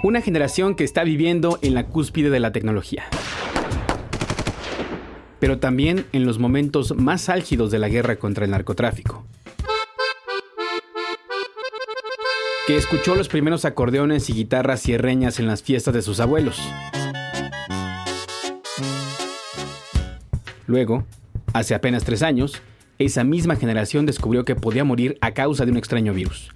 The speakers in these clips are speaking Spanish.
Una generación que está viviendo en la cúspide de la tecnología. Pero también en los momentos más álgidos de la guerra contra el narcotráfico. Que escuchó los primeros acordeones y guitarras cierreñas en las fiestas de sus abuelos. Luego, hace apenas tres años, esa misma generación descubrió que podía morir a causa de un extraño virus.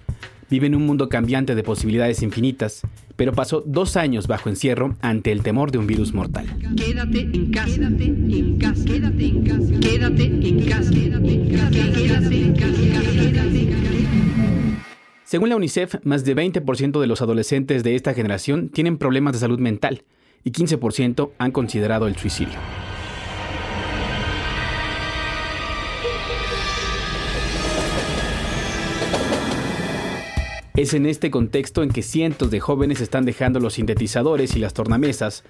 Vive en un mundo cambiante de posibilidades infinitas, pero pasó dos años bajo encierro ante el temor de un virus mortal. Quédate en casa, quédate en casa, quédate en casa, quédate en casa, quédate en casa, quédate en casa, quédate en casa. Según la UNICEF, más de 20% de los adolescentes de esta generación tienen problemas de salud mental y 15% han considerado el suicidio. Es en este contexto en que cientos de jóvenes están dejando los sintetizadores y las tornamesas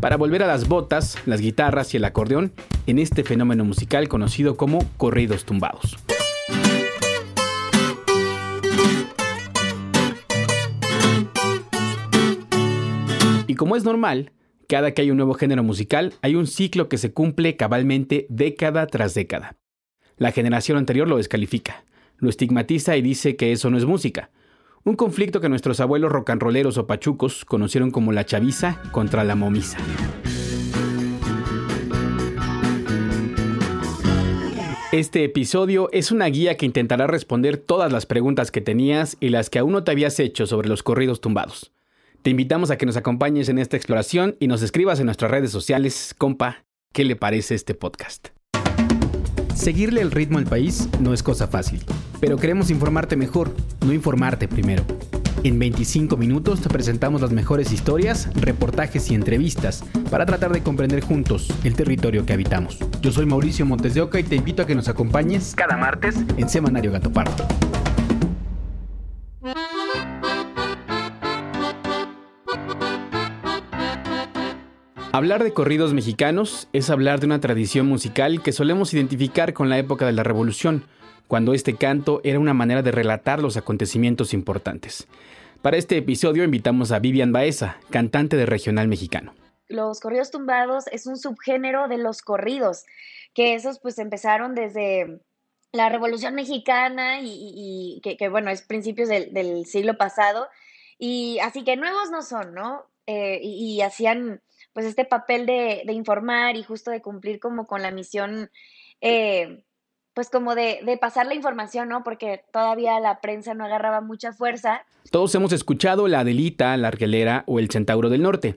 para volver a las botas, las guitarras y el acordeón en este fenómeno musical conocido como corridos tumbados. Y como es normal, cada que hay un nuevo género musical hay un ciclo que se cumple cabalmente década tras década. La generación anterior lo descalifica, lo estigmatiza y dice que eso no es música, un conflicto que nuestros abuelos rocanroleros o pachucos conocieron como la chaviza contra la momisa. Este episodio es una guía que intentará responder todas las preguntas que tenías y las que aún no te habías hecho sobre los corridos tumbados. Te invitamos a que nos acompañes en esta exploración y nos escribas en nuestras redes sociales, compa, ¿qué le parece este podcast? Seguirle el ritmo al país no es cosa fácil, pero queremos informarte mejor, no informarte primero. En 25 minutos te presentamos las mejores historias, reportajes y entrevistas para tratar de comprender juntos el territorio que habitamos. Yo soy Mauricio Montes de Oca y te invito a que nos acompañes cada martes en Semanario Gato Pardo. Hablar de corridos mexicanos es hablar de una tradición musical que solemos identificar con la época de la Revolución, cuando este canto era una manera de relatar los acontecimientos importantes. Para este episodio invitamos a Vivian Baeza, cantante de regional mexicano. Los corridos tumbados es un subgénero de los corridos, que esos pues empezaron desde la Revolución Mexicana y, que, bueno, es principios del, siglo pasado, y así que nuevos no son, ¿no? Eh, y hacían pues este papel de, informar y justo de cumplir como con la misión, eh, pues como de, de, pasar la información, ¿no? Porque todavía la prensa no agarraba mucha fuerza. Todos hemos escuchado la Adelita, la Argelera o el Centauro del Norte.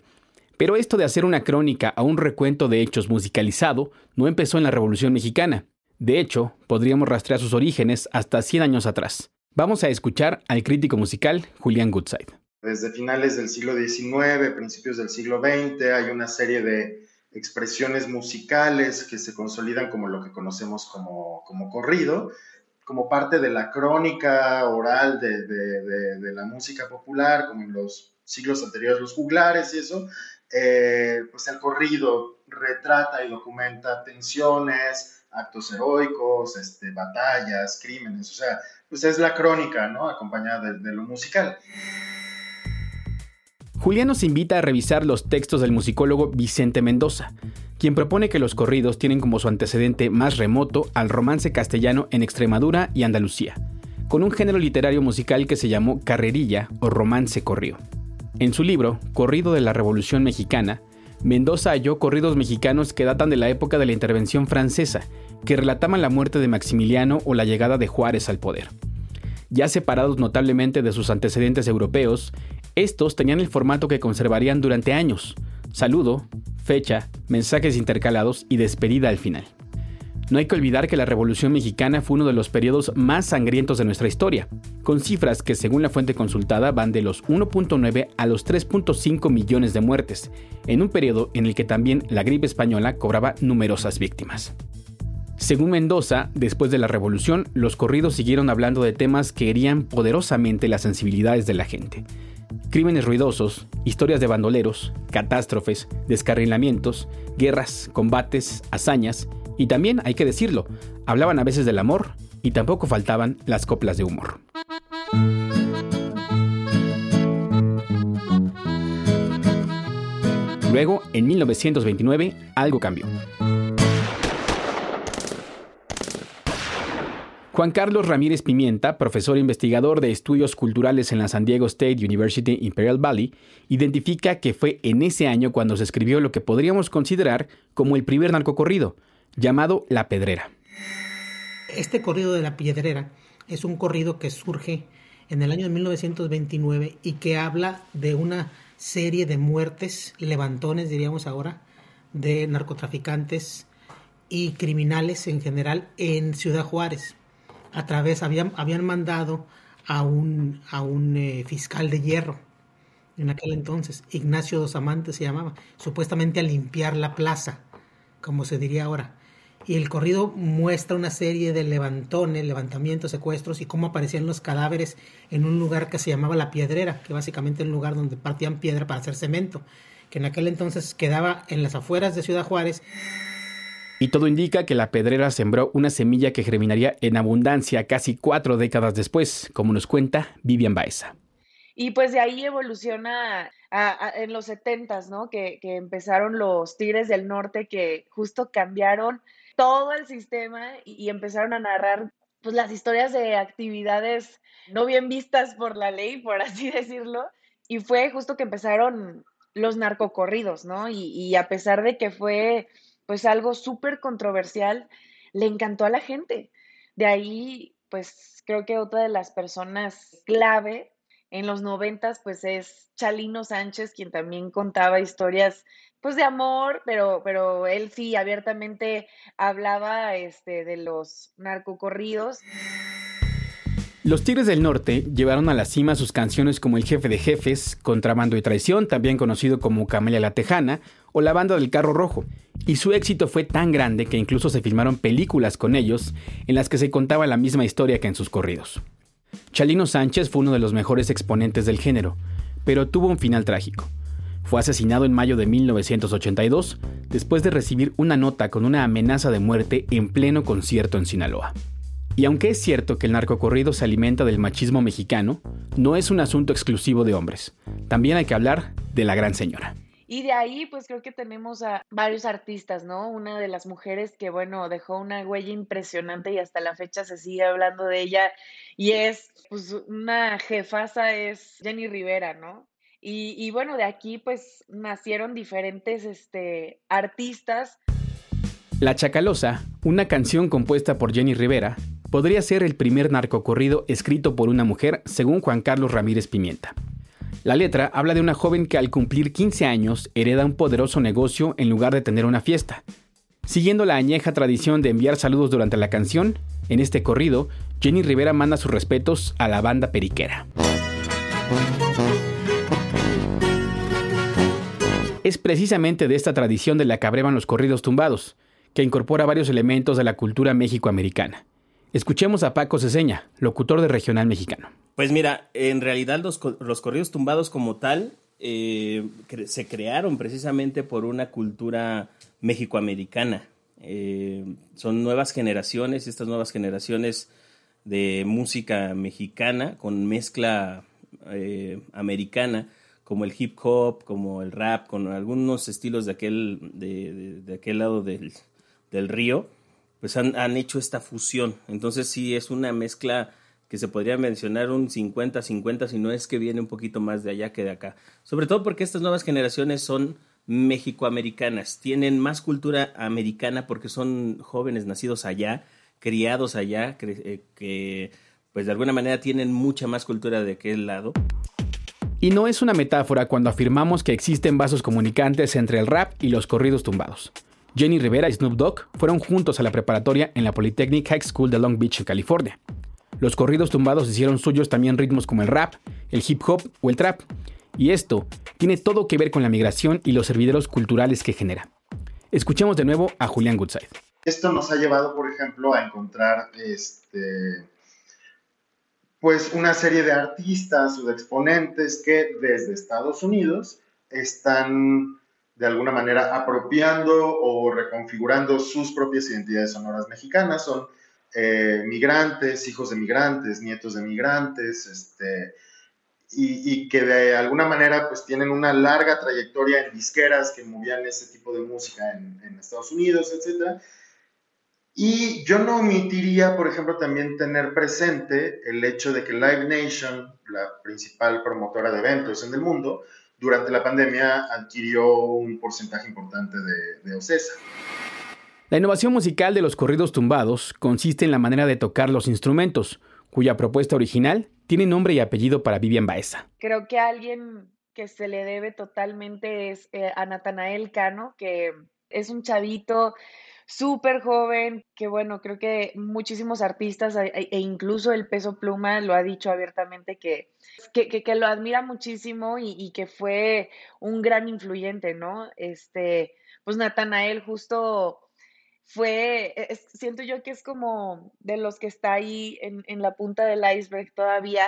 Pero esto de hacer una crónica a un recuento de hechos musicalizado no empezó en la Revolución Mexicana. De hecho, podríamos rastrear sus orígenes hasta 100 años atrás. Vamos a escuchar al crítico musical Julián Goodside. Desde finales del siglo XIX, principios del siglo XX, hay una serie de expresiones musicales que se consolidan como lo que conocemos como, como corrido, como parte de la crónica oral de, de, de, la música popular, como en los siglos anteriores, los juglares y eso, eh, pues el corrido retrata y documenta tensiones, actos heroicos, este, batallas, crímenes, o sea, pues es la crónica, ¿no? Acompañada de lo musical. Julián nos invita a revisar los textos del musicólogo Vicente Mendoza, quien propone que los corridos tienen como su antecedente más remoto al romance castellano en Extremadura y Andalucía, con un género literario musical que se llamó carrerilla o romance corrido. En su libro, Corrido de la Revolución Mexicana, Mendoza halló corridos mexicanos que datan de la época de la intervención francesa, que relataban la muerte de Maximiliano o la llegada de Juárez al poder. Ya separados notablemente de sus antecedentes europeos, estos tenían el formato que conservarían durante años, saludo, fecha, mensajes intercalados y despedida al final. No hay que olvidar que la Revolución Mexicana fue uno de los periodos más sangrientos de nuestra historia, con cifras que según la fuente consultada van de los 1.9 a los 3.5 millones de muertes, en un periodo en el que también la gripe española cobraba numerosas víctimas. Según Mendoza, después de la revolución, los corridos siguieron hablando de temas que herían poderosamente las sensibilidades de la gente. Crímenes ruidosos, historias de bandoleros, catástrofes, descarrilamientos, guerras, combates, hazañas y también, hay que decirlo, hablaban a veces del amor y tampoco faltaban las coplas de humor. Luego, en 1929, algo cambió. Juan Carlos Ramírez Pimienta, profesor investigador de estudios culturales en la San Diego State University Imperial Valley, identifica que fue en ese año cuando se escribió lo que podríamos considerar como el primer narcocorrido, llamado La Pedrera. Este corrido de La Piedrera es un corrido que surge en el año 1929 y que habla de una serie de muertes, levantones diríamos ahora, de narcotraficantes y criminales en general en Ciudad Juárez. A través, habían, habían mandado a un, a un eh, fiscal de hierro en aquel entonces, Ignacio Dos Amantes se llamaba, supuestamente a limpiar la plaza, como se diría ahora y el corrido muestra una serie de levantones, levantamientos, secuestros y cómo aparecían los cadáveres en un lugar que se llamaba La Piedrera, que básicamente era un lugar donde partían piedra para hacer cemento, que en aquel entonces quedaba en las afueras de Ciudad Juárez. Y todo indica que la pedrera sembró una semilla que germinaría en abundancia casi cuatro décadas después, como nos cuenta Vivian Baeza. Y pues de ahí evoluciona en los setentas, ¿no? Que, que empezaron los Tigres del Norte que justo cambiaron todo el sistema y, empezaron a narrar pues las historias de actividades no bien vistas por la ley, por así decirlo, y fue justo que empezaron los narcocorridos, ¿no? Y a pesar de que fue pues algo súper controversial, le encantó a la gente. De ahí, pues creo que otra de las personas clave en los noventas, pues es Chalino Sánchez, quien también contaba historias pues de amor, pero, pero él sí abiertamente hablaba este, de los narcocorridos. Los Tigres del Norte llevaron a la cima sus canciones como El Jefe de Jefes, Contrabando y Traición, también conocido como Camelia la Tejana, o La Banda del Carro Rojo. Y su éxito fue tan grande que incluso se filmaron películas con ellos en las que se contaba la misma historia que en sus corridos. Chalino Sánchez fue uno de los mejores exponentes del género, pero tuvo un final trágico. Fue asesinado en mayo de 1982 después de recibir una nota con una amenaza de muerte en pleno concierto en Sinaloa. Y aunque es cierto que el narcocorrido se alimenta del machismo mexicano, no es un asunto exclusivo de hombres. También hay que hablar de la gran señora. Y de ahí, pues creo que tenemos a varios artistas, ¿no? Una de las mujeres que, bueno, dejó una huella impresionante y hasta la fecha se sigue hablando de ella. Y es, pues, una jefasa, es Jenny Rivera, ¿no? Y, bueno, de aquí pues nacieron diferentes este, artistas. La Chacalosa, una canción compuesta por Jenny Rivera, podría ser el primer narcocorrido escrito por una mujer, según Juan Carlos Ramírez Pimienta. La letra habla de una joven que al cumplir 15 años hereda un poderoso negocio en lugar de tener una fiesta. Siguiendo la añeja tradición de enviar saludos durante la canción, en este corrido, Jenny Rivera manda sus respetos a la banda periquera. Es precisamente de esta tradición de la que abrevan los corridos tumbados, que incorpora varios elementos de la cultura mexicoamericana. Escuchemos a Paco Ceseña, locutor de Regional Mexicano. Pues mira, en realidad los, corridos tumbados como tal eh, se crearon precisamente por una cultura mexicoamericana. Eh, son nuevas generaciones, estas nuevas generaciones de música mexicana con mezcla eh, americana como el hip hop, como el rap, con algunos estilos de aquel, de, de, aquel lado del, del, río, pues han, han, hecho esta fusión. Entonces sí es una mezcla que se podría mencionar un 50-50, si no es que viene un poquito más de allá que de acá. Sobre todo porque estas nuevas generaciones son mexicoamericanas, tienen más cultura americana porque son jóvenes nacidos allá, criados allá, que, que pues de alguna manera tienen mucha más cultura de aquel lado. Y no es una metáfora cuando afirmamos que existen vasos comunicantes entre el rap y los corridos tumbados. Jenny Rivera y Snoop Dogg fueron juntos a la preparatoria en la Polytechnic High School de Long Beach, California. Los corridos tumbados hicieron suyos también ritmos como el rap, el hip hop o el trap. Y esto tiene todo que ver con la migración y los servideros culturales que genera. Escuchemos de nuevo a Julián Goodside. Esto nos ha llevado, por ejemplo, a encontrar este, pues una serie de artistas o de exponentes que desde Estados Unidos están de alguna manera apropiando o reconfigurando sus propias identidades sonoras mexicanas. Son eh, migrantes, hijos de migrantes, nietos de migrantes, este, y, que de alguna manera pues tienen una larga trayectoria en disqueras que movían ese tipo de música en, en Estados Unidos, etc. Y yo no omitiría, por ejemplo, también tener presente el hecho de que Live Nation, la principal promotora de eventos en el mundo, durante la pandemia adquirió un porcentaje importante de, de OCESA. La innovación musical de los corridos tumbados consiste en la manera de tocar los instrumentos, cuya propuesta original tiene nombre y apellido para Vivian Baeza. Creo que alguien que se le debe totalmente es eh, a Natanael Cano, que es un chavito súper joven, que bueno, creo que muchísimos artistas e, e incluso el peso pluma lo ha dicho abiertamente que, que, lo admira muchísimo y, y, que fue un gran influyente, ¿no? Este, pues Natanael justo fue, e, siento yo que es como de los que está ahí en, en, la punta del iceberg todavía.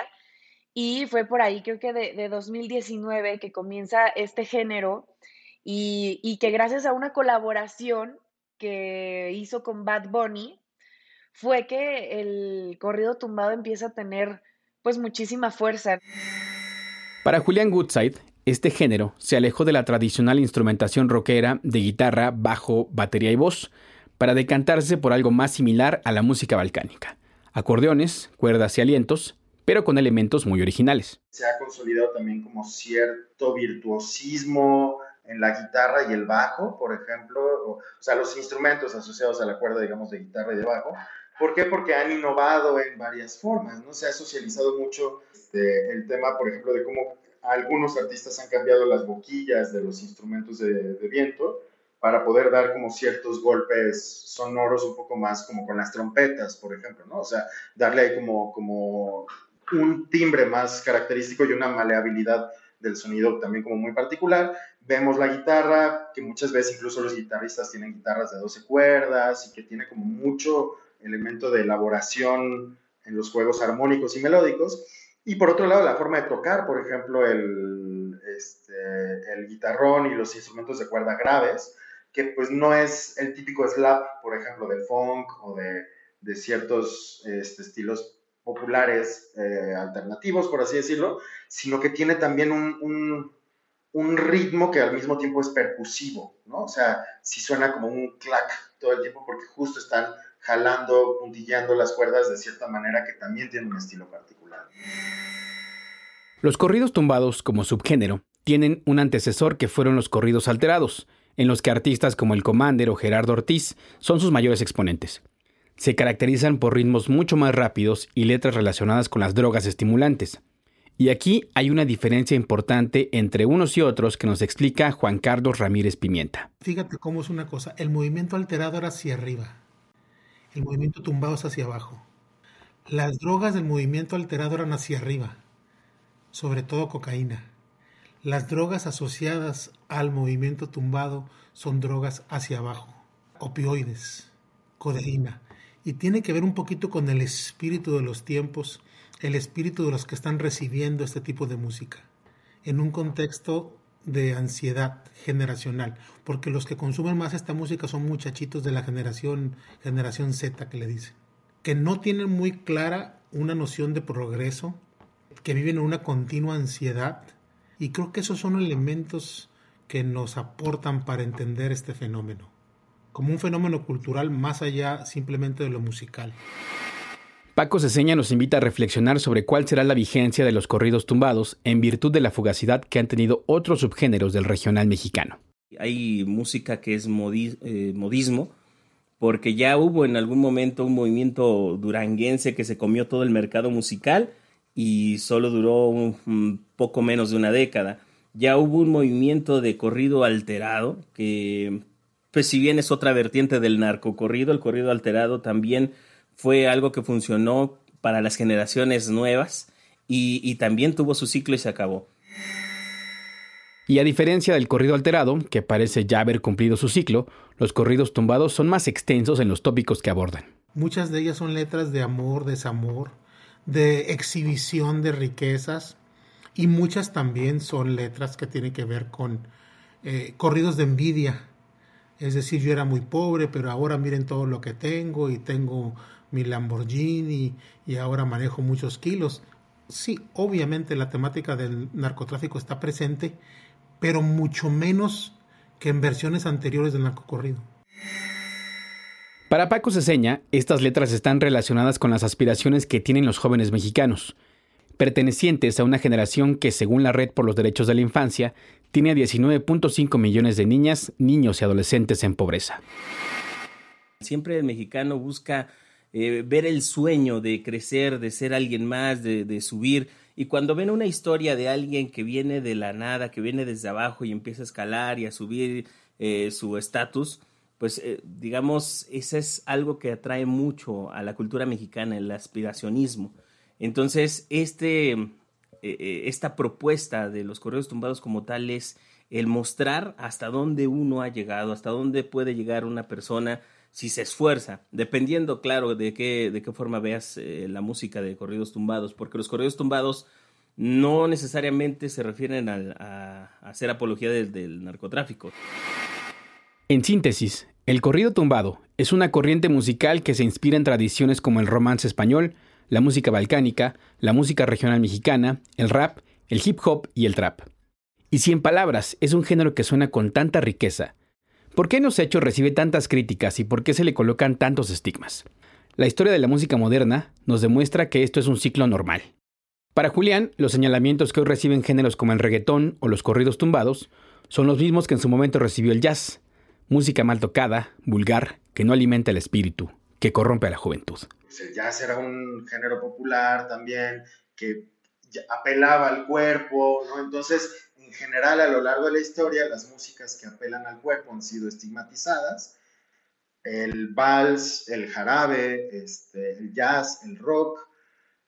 Y fue por ahí, creo que de, de 2019, que comienza este género y, y, que gracias a una colaboración que hizo con Bad Bunny, fue que el corrido tumbado empieza a tener pues muchísima fuerza. Para Julián Goodside, este género se alejó de la tradicional instrumentación rockera de guitarra, bajo, batería y voz para decantarse por algo más similar a la música balcánica. Acordeones, cuerdas y alientos, pero con elementos muy originales. Se ha consolidado también como cierto virtuosismo en la guitarra y el bajo, por ejemplo, o, sea, los instrumentos asociados a la cuerda, digamos, de guitarra y de bajo. ¿Por qué? Porque han innovado en varias formas, ¿no? Se ha socializado mucho este, el tema, por ejemplo, de cómo algunos artistas han cambiado las boquillas de los instrumentos de, de viento para poder dar como ciertos golpes sonoros un poco más como con las trompetas, por ejemplo, ¿no? O sea, darle ahí como, como un timbre más característico y una maleabilidad del sonido también como muy particular. Vemos la guitarra, que muchas veces incluso los guitarristas tienen guitarras de 12 cuerdas y que tiene como mucho elemento de elaboración en los juegos armónicos y melódicos. Y por otro lado, la forma de tocar, por ejemplo, el, este, el guitarrón y los instrumentos de cuerda graves, que pues no es el típico slap, por ejemplo, del funk o de, de ciertos este, estilos populares eh, alternativos, por así decirlo, sino que tiene también un, un, ritmo que al mismo tiempo es percusivo, ¿no? O sea, sí suena como un clac todo el tiempo porque justo están jalando, puntillando las cuerdas de cierta manera que también tiene un estilo particular. Los corridos tumbados como subgénero tienen un antecesor que fueron los corridos alterados, en los que artistas como el Commander o Gerardo Ortiz son sus mayores exponentes. Se caracterizan por ritmos mucho más rápidos y letras relacionadas con las drogas estimulantes. Y aquí hay una diferencia importante entre unos y otros que nos explica Juan Carlos Ramírez Pimienta. Fíjate cómo es una cosa, el movimiento alterado era hacia arriba, el movimiento tumbado es hacia abajo. Las drogas del movimiento alterado eran hacia arriba, sobre todo cocaína. Las drogas asociadas al movimiento tumbado son drogas hacia abajo, opioides, codeína, y tiene que ver un poquito con el espíritu de los tiempos, el espíritu de los que están recibiendo este tipo de música, en un contexto de ansiedad generacional, porque los que consumen más esta música son muchachitos de la generación generación Z que le dicen, que no tienen muy clara una noción de progreso, que viven en una continua ansiedad y creo que esos son elementos que nos aportan para entender este fenómeno, como un fenómeno cultural más allá simplemente de lo musical. Paco Ceseña nos invita a reflexionar sobre cuál será la vigencia de los corridos tumbados en virtud de la fugacidad que han tenido otros subgéneros del regional mexicano. Hay música que es eh, modismo, porque ya hubo en algún momento un movimiento duranguense que se comió todo el mercado musical y solo duró un, poco menos de una década. Ya hubo un movimiento de corrido alterado que pues si bien es otra vertiente del narcocorrido, el corrido alterado también fue algo que funcionó para las generaciones nuevas y, y también tuvo su ciclo y se acabó. Y a diferencia del corrido alterado, que parece ya haber cumplido su ciclo, los corridos tumbados son más extensos en los tópicos que abordan. Muchas de ellas son letras de amor, desamor, de exhibición de riquezas y muchas también son letras que tienen que ver con eh, corridos de envidia. Es decir, yo era muy pobre, pero ahora miren todo lo que tengo y tengo mi Lamborghini y ahora manejo muchos kilos. Sí, obviamente la temática del narcotráfico está presente, pero mucho menos que en versiones anteriores del narcocorrido. Para Paco Ceseña, estas letras están relacionadas con las aspiraciones que tienen los jóvenes mexicanos, pertenecientes a una generación que, según la Red por los Derechos de la Infancia, tiene 19.5 millones de niñas, niños y adolescentes en pobreza. Siempre el mexicano busca eh, ver el sueño de crecer, de ser alguien más, de, subir. Y cuando ven una historia de alguien que viene de la nada, que viene desde abajo y empieza a escalar y a subir eh, su estatus, pues eh, digamos, ese es algo que atrae mucho a la cultura mexicana, el aspiracionismo. Entonces, este, eh, eh, esta propuesta de los correos tumbados como tal es el mostrar hasta dónde uno ha llegado, hasta dónde puede llegar una persona si se esfuerza, dependiendo, claro, de qué, de qué forma veas la música de corridos tumbados, porque los corridos tumbados no necesariamente se refieren a, hacer apología del narcotráfico. En síntesis, el corrido tumbado es una corriente musical que se inspira en tradiciones como el romance español, la música balcánica, la música regional mexicana, el rap, el hip hop y el trap. Y si en palabras es un género que suena con tanta riqueza, ¿por qué en los hechos recibe tantas críticas y por qué se le colocan tantos estigmas? La historia de la música moderna nos demuestra que esto es un ciclo normal. Para Julián, los señalamientos que hoy reciben géneros como el reggaetón o los corridos tumbados son los mismos que en su momento recibió el jazz, música mal tocada, vulgar, que no alimenta el espíritu, que corrompe a la juventud. Jazz era un género popular también, que apelaba al cuerpo, ¿no? Entonces, en general, a lo largo de la historia, las músicas que apelan al cuerpo han sido estigmatizadas. El vals, el jarabe, este, el jazz, el rock,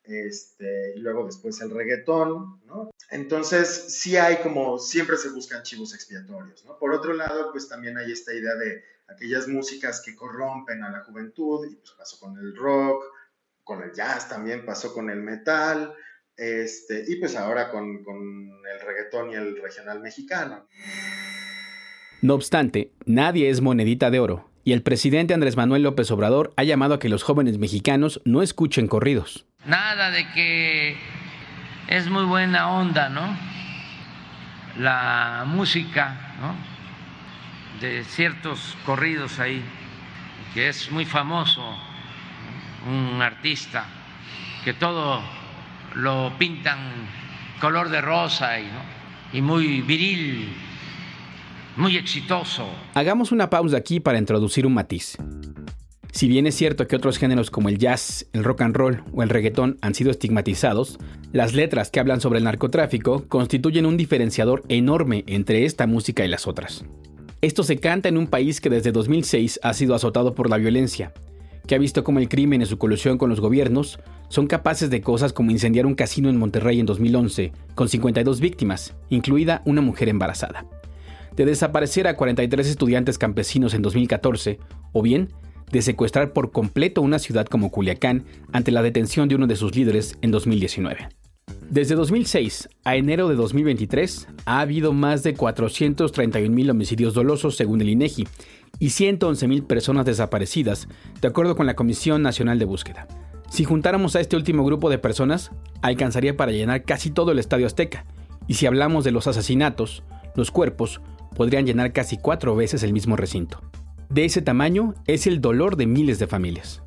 este, y luego después el reggaetón, ¿no? Entonces, sí hay como, siempre se buscan chivos expiatorios, ¿no? Por otro lado, pues también hay esta idea de aquellas músicas que corrompen a la juventud, y pues pasó con el rock, con el jazz también, pasó con el metal, este, y pues ahora con, con el reggaetón y el regional mexicano. No obstante, nadie es monedita de oro, y el presidente Andrés Manuel López Obrador ha llamado a que los jóvenes mexicanos no escuchen corridos. Nada de que es muy buena onda, ¿no? La música, ¿no? De ciertos corridos ahí, que es muy famoso, un artista, que todo lo pintan color de rosa y, muy viril, muy exitoso. Hagamos una pausa aquí para introducir un matiz. Si bien es cierto que otros géneros como el jazz, el rock and roll o el reggaetón han sido estigmatizados, las letras que hablan sobre el narcotráfico constituyen un diferenciador enorme entre esta música y las otras. Esto se canta en un país que desde 2006 ha sido azotado por la violencia, que ha visto cómo el crimen y su colusión con los gobiernos son capaces de cosas como incendiar un casino en Monterrey en 2011, con 52 víctimas, incluida una mujer embarazada, de desaparecer a 43 estudiantes campesinos en 2014, o bien de secuestrar por completo una ciudad como Culiacán ante la detención de uno de sus líderes en 2019. Desde 2006 a enero de 2023 ha habido más de 431.000 homicidios dolosos según el INEGI e y 111.000 personas desaparecidas, de acuerdo con la Comisión Nacional de Búsqueda. Si juntáramos a este último grupo de personas, alcanzaría para llenar casi todo el Estadio Azteca. Y si hablamos de los asesinatos, los cuerpos podrían llenar casi cuatro veces el mismo recinto de ese tamaño es el dolor de miles de familias.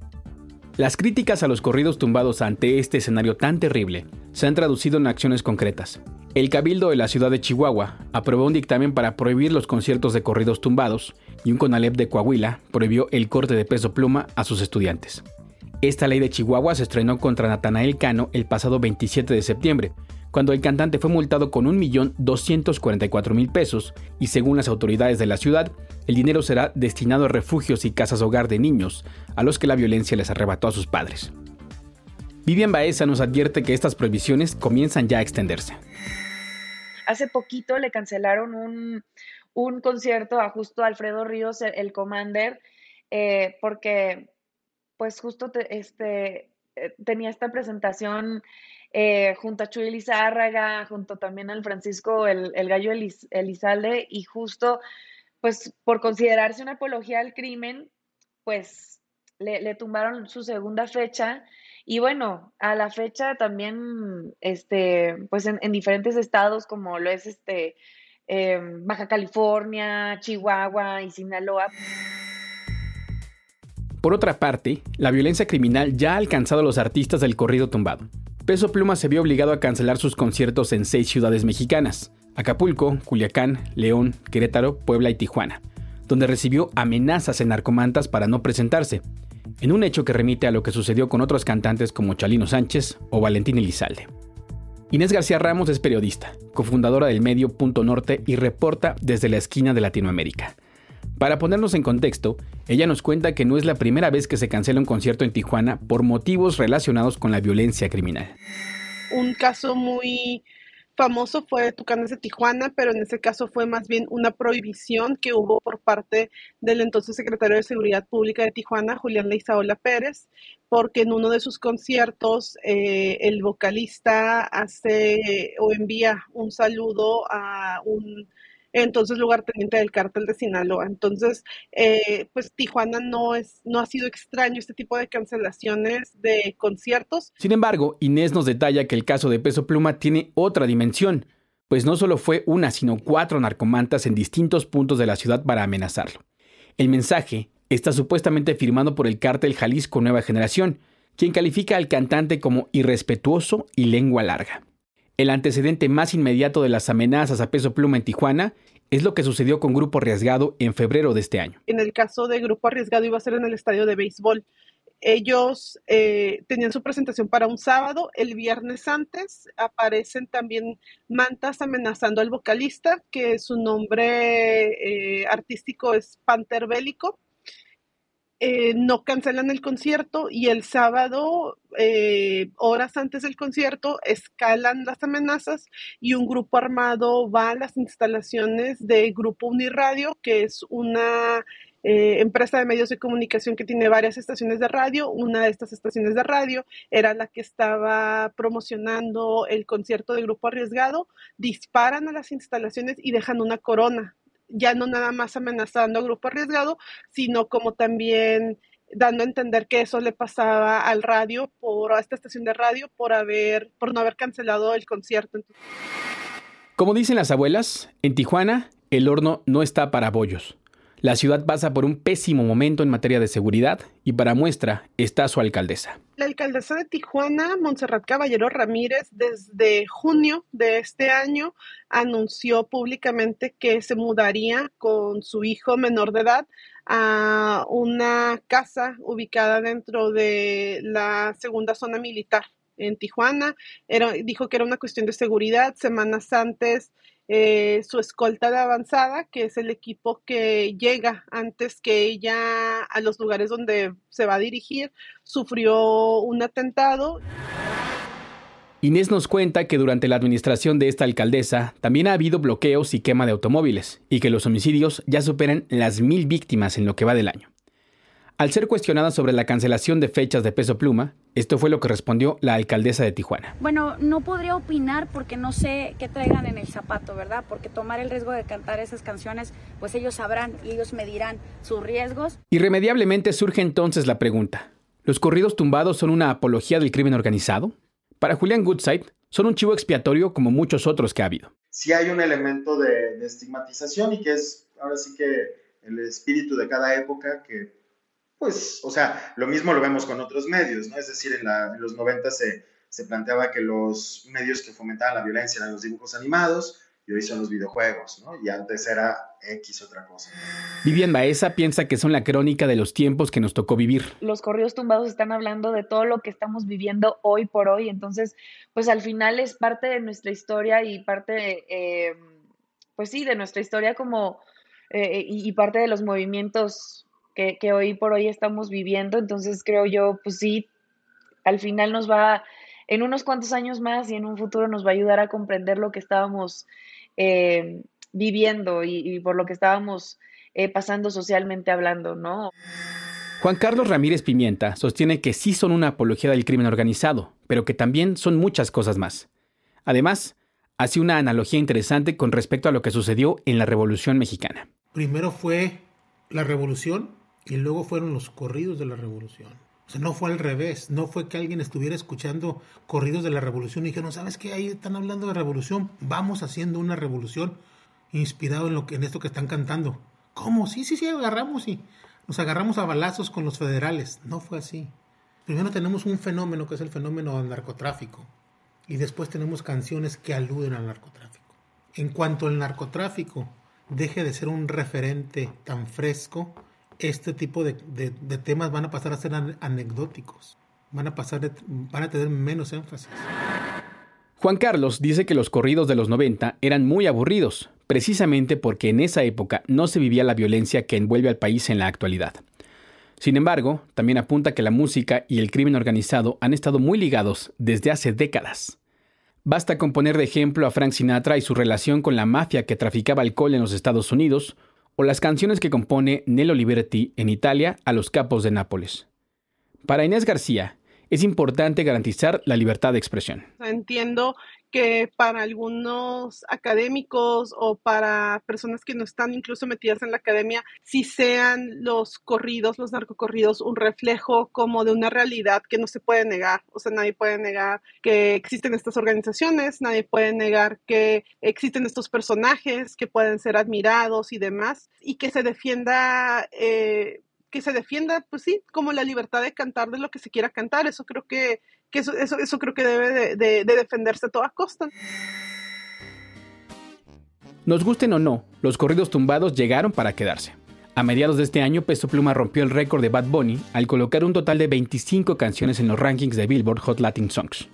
Las críticas a los corridos tumbados ante este escenario tan terrible se han traducido en acciones concretas. El Cabildo de la ciudad de Chihuahua aprobó un dictamen para prohibir los conciertos de corridos tumbados y un CONALEP de Coahuila prohibió el corte de peso pluma a sus estudiantes. Esta ley de Chihuahua se estrenó contra Natanael Cano el pasado 27 de septiembre, cuando el cantante fue multado con 1.244.000 pesos y según las autoridades de la ciudad, el dinero será destinado a refugios y casas hogar de niños a los que la violencia les arrebató a sus padres. Vivian Baeza nos advierte que estas prohibiciones comienzan ya a extenderse. Hace poquito le cancelaron un, concierto a justo Alfredo Ríos, el, Commander, eh, porque pues justo este, eh, tenía esta presentación eh, junto a Chuy Lizárraga, junto también al Francisco el, Gallo Elizalde, y justo pues por considerarse una apología al crimen, pues le, tumbaron su segunda fecha. Y bueno, a la fecha también, este, pues en, diferentes estados como lo es este, em, Baja California, Chihuahua y Sinaloa. Por otra parte, la violencia criminal ya ha alcanzado a los artistas del corrido tumbado. Peso Pluma se vio obligado a cancelar sus conciertos en seis ciudades mexicanas, Acapulco, Culiacán, León, Querétaro, Puebla y Tijuana, donde recibió amenazas en narcomantas para no presentarse, en un hecho que remite a lo que sucedió con otros cantantes como Chalino Sánchez o Valentín Elizalde. Inés García Ramos es periodista, cofundadora del medio Punto Norte y reporta desde la esquina de Latinoamérica. Para ponernos en contexto, ella nos cuenta que no es la primera vez que se cancela un concierto en Tijuana por motivos relacionados con la violencia criminal. Un caso muy famoso fue Tucanes de Tijuana, pero en ese caso fue más bien una prohibición que hubo por parte del entonces secretario de Seguridad Pública de Tijuana, Julián Leizaola Pérez, porque en uno de sus conciertos eh, el vocalista hace o envía un saludo a un entonces lugarteniente del cártel de Sinaloa. Entonces, eh, pues Tijuana no, es, no ha sido extraño este tipo de cancelaciones de conciertos. Sin embargo, Inés nos detalla que el caso de Peso Pluma tiene otra dimensión, pues no solo fue una, sino cuatro narcomantas en distintos puntos de la ciudad para amenazarlo. El mensaje está supuestamente firmado por el cártel Jalisco Nueva Generación, quien califica al cantante como irrespetuoso y lengua larga. El antecedente más inmediato de las amenazas a peso pluma en Tijuana es lo que sucedió con Grupo Arriesgado en febrero de este año. En el caso de Grupo Arriesgado iba a ser en el estadio de béisbol. Ellos eh, tenían su presentación para un sábado. El viernes antes aparecen también mantas amenazando al vocalista, que su nombre eh, artístico es Panther Bélico. Eh, no cancelan el concierto y el sábado, eh, horas antes del concierto, escalan las amenazas y un grupo armado va a las instalaciones de Grupo Uniradio, que es una eh, empresa de medios de comunicación que tiene varias estaciones de radio. Una de estas estaciones de radio era la que estaba promocionando el concierto de Grupo Arriesgado. Disparan a las instalaciones y dejan una corona ya no nada más amenazando a grupo arriesgado, sino como también dando a entender que eso le pasaba al radio por a esta estación de radio por haber por no haber cancelado el concierto. Como dicen las abuelas, en Tijuana el horno no está para bollos. La ciudad pasa por un pésimo momento en materia de seguridad y para muestra está su alcaldesa. La alcaldesa de Tijuana, Montserrat Caballero Ramírez, desde junio de este año anunció públicamente que se mudaría con su hijo menor de edad a una casa ubicada dentro de la segunda zona militar en Tijuana. Dijo que era una cuestión de seguridad. Semanas antes eh, su escolta de avanzada, que es el equipo que llega antes que ella a los lugares donde se va a dirigir, sufrió un atentado. Inés nos cuenta que durante la administración de esta alcaldesa también ha habido bloqueos y quema de automóviles, y que los homicidios ya superan las mil víctimas en lo que va del año. Al ser cuestionada sobre la cancelación de fechas de peso pluma, esto fue lo que respondió la alcaldesa de Tijuana. Bueno, no podría opinar porque no sé qué traigan en el zapato, ¿verdad? Porque tomar el riesgo de cantar esas canciones, pues ellos sabrán y ellos medirán sus riesgos. Irremediablemente surge entonces la pregunta, ¿los corridos tumbados son una apología del crimen organizado? Para Julián Goodside, son un chivo expiatorio como muchos otros que ha habido. Sí hay un elemento de, de estigmatización y que es ahora sí que el espíritu de cada época que pues, o sea, lo mismo lo vemos con otros medios, ¿no? Es decir, en, los 90 se, se planteaba que los medios que fomentaban la violencia eran los dibujos animados, y hoy son los videojuegos, ¿no? Y antes era X otra cosa. Vivian Baeza piensa que son la crónica de los tiempos que nos tocó vivir. Los corridos tumbados están hablando de todo lo que estamos viviendo hoy por hoy, entonces, pues al final es parte de nuestra historia y parte, eh, pues sí, de nuestra historia como, eh, y, parte de los movimientos que, que hoy por hoy estamos viviendo, entonces creo yo, pues sí, al final nos va, en unos cuantos años más y en un futuro nos va a ayudar a comprender lo que estábamos eh, viviendo y, por lo que estábamos eh, pasando socialmente hablando, ¿no? Juan Carlos Ramírez Pimienta sostiene que sí son una apología del crimen organizado, pero que también son muchas cosas más. Además, hace una analogía interesante con respecto a lo que sucedió en la Revolución Mexicana. Primero fue la revolución y luego fueron los corridos de la revolución. O sea, no fue al revés, no fue que alguien estuviera escuchando corridos de la revolución y dijeron, ¿sabes qué? Ahí están hablando de revolución, vamos haciendo una revolución inspirado en, lo que, en esto que están cantando. ¿Cómo? Sí, sí, sí, agarramos y nos agarramos a balazos con los federales. No fue así. Primero tenemos un fenómeno que es el fenómeno del narcotráfico y después tenemos canciones que aluden al narcotráfico. En cuanto el narcotráfico deje de ser un referente tan fresco, este tipo de, temas van a pasar a ser anecdóticos, van a, pasar van a tener menos énfasis. Juan Carlos dice que los corridos de los 90 eran muy aburridos, precisamente porque en esa época no se vivía la violencia que envuelve al país en la actualidad. Sin embargo, también apunta que la música y el crimen organizado han estado muy ligados desde hace décadas. Basta con poner de ejemplo a Frank Sinatra y su relación con la mafia que traficaba alcohol en los Estados Unidos, o las canciones que compone Nello Liberty en Italia a los capos de Nápoles. Para Inés García, es importante garantizar la libertad de expresión. Entiendo que para algunos académicos o para personas que no están incluso metidas en la academia, si sean los corridos, los narcocorridos, un reflejo como de una realidad que no se puede negar. O sea, nadie puede negar que existen estas organizaciones, nadie puede negar que existen estos personajes que pueden ser admirados y demás, y que se defienda eh, que se defienda, pues sí, como la libertad de cantar de lo que se quiera cantar. Eso creo que, eso, eso, creo que debe de, defenderse a toda costa. Nos gusten o no, los corridos tumbados llegaron para quedarse. A mediados de este año, Peso Pluma rompió el récord de Bad Bunny al colocar un total de 25 canciones en los rankings de Billboard Hot Latin Songs.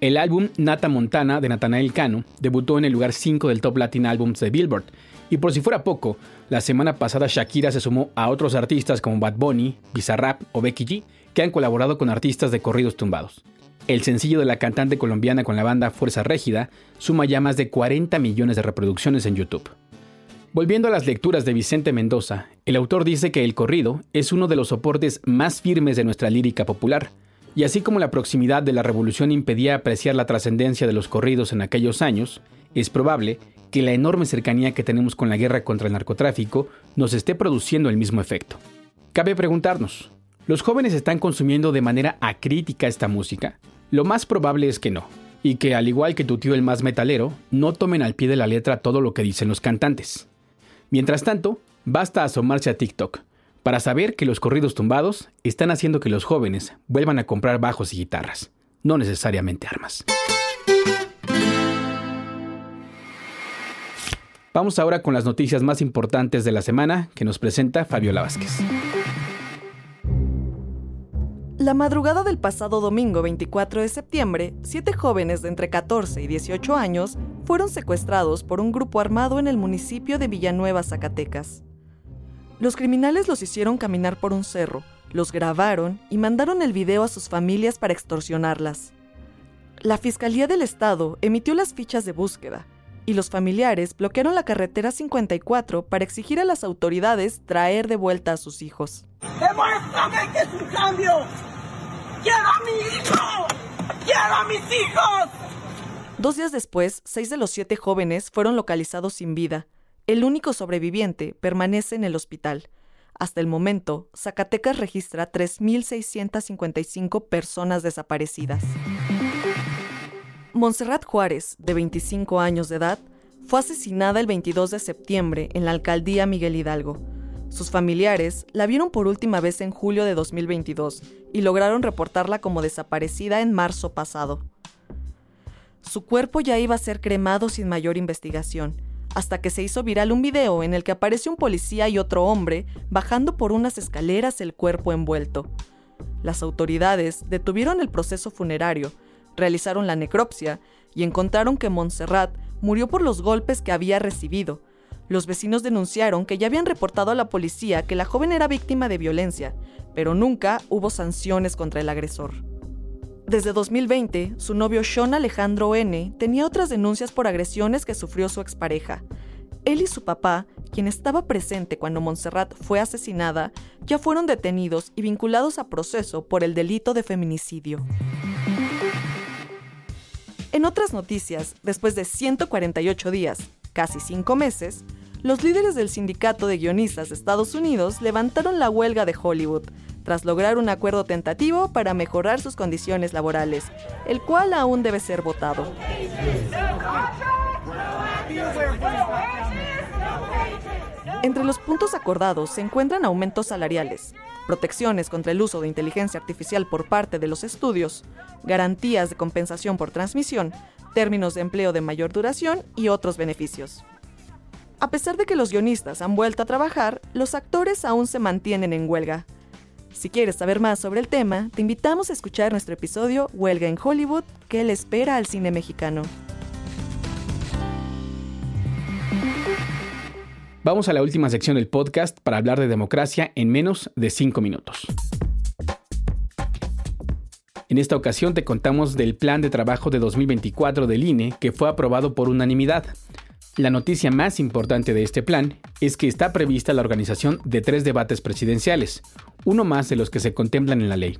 El álbum Nata Montana de Nathanael Cano debutó en el lugar 5 del Top Latin Albums de Billboard y por si fuera poco, la semana pasada Shakira se sumó a otros artistas como Bad Bunny, Bizarrap o Becky G, que han colaborado con artistas de corridos tumbados. El sencillo de la cantante colombiana con la banda Fuerza Régida suma ya más de 40 millones de reproducciones en YouTube. Volviendo a las lecturas de Vicente Mendoza, el autor dice que el corrido es uno de los soportes más firmes de nuestra lírica popular, y así como la proximidad de la revolución impedía apreciar la trascendencia de los corridos en aquellos años, es probable que la enorme cercanía que tenemos con la guerra contra el narcotráfico nos esté produciendo el mismo efecto. Cabe preguntarnos, ¿los jóvenes están consumiendo de manera acrítica esta música? Lo más probable es que no, y que al igual que tu tío el más metalero, no tomen al pie de la letra todo lo que dicen los cantantes. Mientras tanto, basta asomarse a TikTok para saber que los corridos tumbados están haciendo que los jóvenes vuelvan a comprar bajos y guitarras, no necesariamente armas. Vamos ahora con las noticias más importantes de la semana que nos presenta Fabiola Vázquez. La madrugada del pasado domingo 24 de septiembre, siete jóvenes de entre 14 y 18 años fueron secuestrados por un grupo armado en el municipio de Villanueva, Zacatecas. Los criminales los hicieron caminar por un cerro, los grabaron y mandaron el video a sus familias para extorsionarlas. La Fiscalía del Estado emitió las fichas de búsqueda, y los familiares bloquearon la carretera 54 para exigir a las autoridades traer de vuelta a sus hijos. ¡Demuéstrame que es un cambio! ¡Quiero a mi hijo! ¡Quiero a mis hijos! Dos días después, seis de los siete jóvenes fueron localizados sin vida. El único sobreviviente permanece en el hospital. Hasta el momento, Zacatecas registra 3.655 personas desaparecidas. Montserrat Juárez, de 25 años de edad, fue asesinada el 22 de septiembre en la alcaldía Miguel Hidalgo. Sus familiares la vieron por última vez en julio de 2022 y lograron reportarla como desaparecida en marzo pasado. Su cuerpo ya iba a ser cremado sin mayor investigación, hasta que se hizo viral un video en el que aparece un policía y otro hombre bajando por unas escaleras el cuerpo envuelto. Las autoridades detuvieron el proceso funerario, realizaron la necropsia y encontraron que Montserrat murió por los golpes que había recibido. Los vecinos denunciaron que ya habían reportado a la policía que la joven era víctima de violencia, pero nunca hubo sanciones contra el agresor. Desde 2020, su novio Sean Alejandro N. tenía otras denuncias por agresiones que sufrió su expareja. Él y su papá, quien estaba presente cuando Montserrat fue asesinada, ya fueron detenidos y vinculados a proceso por el delito de feminicidio. En otras noticias, después de 148 días, casi cinco meses, los líderes del sindicato de guionistas de Estados Unidos levantaron la huelga de Hollywood, tras lograr un acuerdo tentativo para mejorar sus condiciones laborales, el cual aún debe ser votado. Entre los puntos acordados se encuentran aumentos salariales, protecciones contra el uso de inteligencia artificial por parte de los estudios, garantías de compensación por transmisión, términos de empleo de mayor duración y otros beneficios. A pesar de que los guionistas han vuelto a trabajar, los actores aún se mantienen en huelga, si quieres saber más sobre el tema, te invitamos a escuchar nuestro episodio Huelga en Hollywood, que le espera al cine mexicano. Vamos a la última sección del podcast para hablar de democracia en menos de 5 minutos. En esta ocasión te contamos del plan de trabajo de 2024 del INE que fue aprobado por unanimidad. La noticia más importante de este plan es que está prevista la organización de tres debates presidenciales, uno más de los que se contemplan en la ley.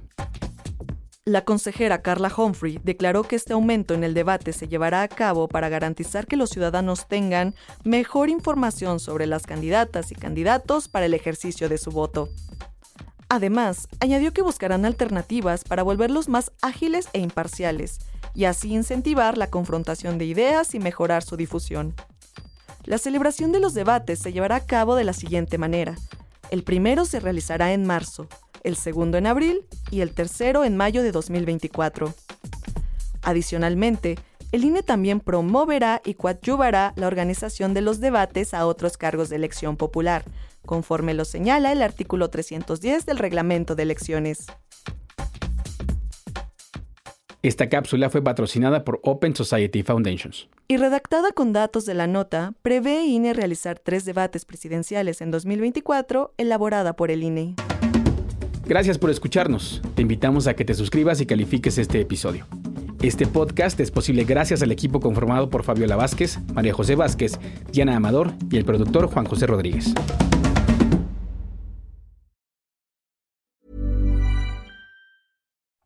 La consejera Carla Humphrey declaró que este aumento en el debate se llevará a cabo para garantizar que los ciudadanos tengan mejor información sobre las candidatas y candidatos para el ejercicio de su voto. Además, añadió que buscarán alternativas para volverlos más ágiles e imparciales, y así incentivar la confrontación de ideas y mejorar su difusión. La celebración de los debates se llevará a cabo de la siguiente manera. El primero se realizará en marzo, el segundo en abril y el tercero en mayo de 2024. Adicionalmente, el INE también promoverá y coadyuvará la organización de los debates a otros cargos de elección popular, conforme lo señala el artículo 310 del Reglamento de Elecciones. Esta cápsula fue patrocinada por Open Society Foundations. Y redactada con datos de la nota, prevé INE realizar tres debates presidenciales en 2024, elaborada por el INE. Gracias por escucharnos. Te invitamos a que te suscribas y califiques este episodio. Este podcast es posible gracias al equipo conformado por Fabiola Vázquez, María José Vázquez, Diana Amador y el productor Juan José Rodríguez.